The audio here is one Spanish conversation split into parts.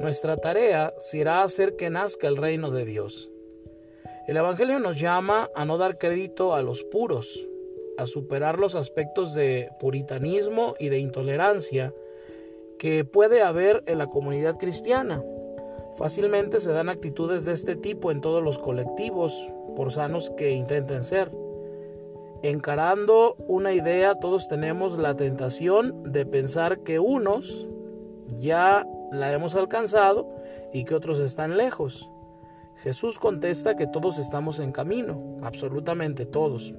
Nuestra tarea será hacer que nazca el reino de Dios. El Evangelio nos llama a no dar crédito a los puros, a superar los aspectos de puritanismo y de intolerancia que puede haber en la comunidad cristiana. Fácilmente se dan actitudes de este tipo en todos los colectivos, por sanos que intenten ser. Encarando una idea, todos tenemos la tentación de pensar que unos ya la hemos alcanzado y que otros están lejos. Jesús contesta que todos estamos en camino, absolutamente todos.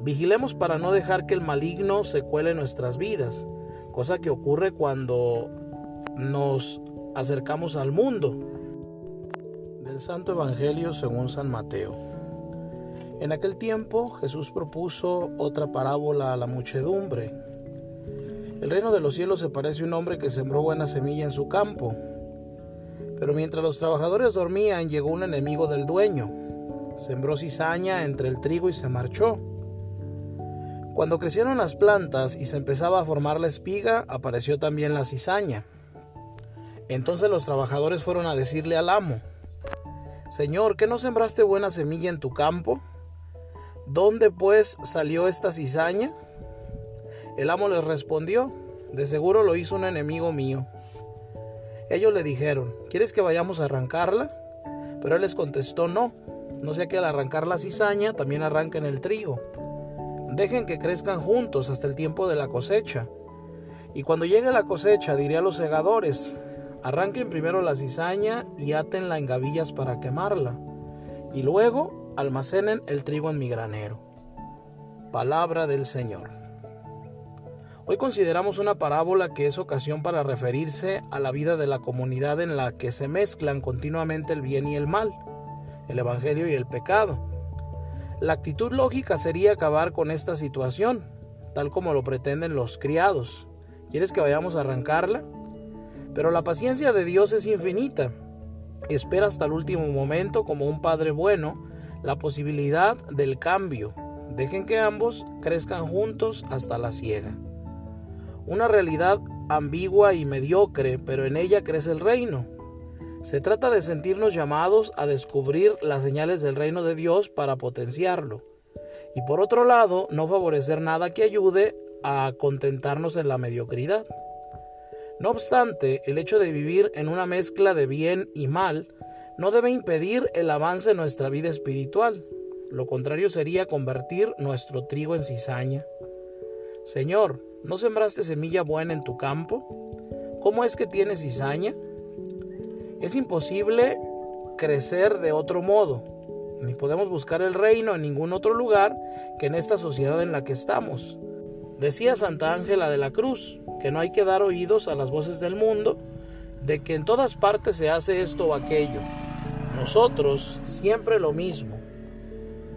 Vigilemos para no dejar que el maligno se cuele en nuestras vidas, cosa que ocurre cuando nos acercamos al mundo. Del Santo Evangelio según San Mateo. En aquel tiempo Jesús propuso otra parábola a la muchedumbre. El reino de los cielos se parece a un hombre que sembró buena semilla en su campo. Pero mientras los trabajadores dormían, llegó un enemigo del dueño. Sembró cizaña entre el trigo y se marchó. Cuando crecieron las plantas y se empezaba a formar la espiga, apareció también la cizaña. Entonces los trabajadores fueron a decirle al amo, Señor, ¿qué no sembraste buena semilla en tu campo? ¿Dónde pues salió esta cizaña? El amo les respondió, de seguro lo hizo un enemigo mío. Ellos le dijeron, ¿quieres que vayamos a arrancarla? Pero él les contestó, no, no sea que al arrancar la cizaña también arranquen el trigo. Dejen que crezcan juntos hasta el tiempo de la cosecha. Y cuando llegue la cosecha diré a los segadores, arranquen primero la cizaña y atenla en gavillas para quemarla. Y luego almacenen el trigo en mi granero. Palabra del Señor. Hoy consideramos una parábola que es ocasión para referirse a la vida de la comunidad en la que se mezclan continuamente el bien y el mal, el Evangelio y el pecado. La actitud lógica sería acabar con esta situación, tal como lo pretenden los criados. ¿Quieres que vayamos a arrancarla? Pero la paciencia de Dios es infinita. Espera hasta el último momento, como un padre bueno, la posibilidad del cambio. Dejen que ambos crezcan juntos hasta la ciega una realidad ambigua y mediocre, pero en ella crece el reino. Se trata de sentirnos llamados a descubrir las señales del reino de Dios para potenciarlo. Y por otro lado, no favorecer nada que ayude a contentarnos en la mediocridad. No obstante, el hecho de vivir en una mezcla de bien y mal no debe impedir el avance en nuestra vida espiritual. Lo contrario sería convertir nuestro trigo en cizaña. Señor, ¿no sembraste semilla buena en tu campo? ¿Cómo es que tienes cizaña? Es imposible crecer de otro modo, ni podemos buscar el reino en ningún otro lugar que en esta sociedad en la que estamos. Decía Santa Ángela de la Cruz que no hay que dar oídos a las voces del mundo, de que en todas partes se hace esto o aquello. Nosotros siempre lo mismo,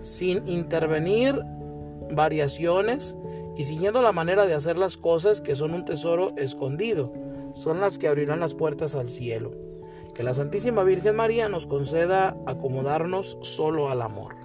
sin intervenir variaciones y siguiendo la manera de hacer las cosas que son un tesoro escondido, son las que abrirán las puertas al cielo. Que la Santísima Virgen María nos conceda acomodarnos solo al amor.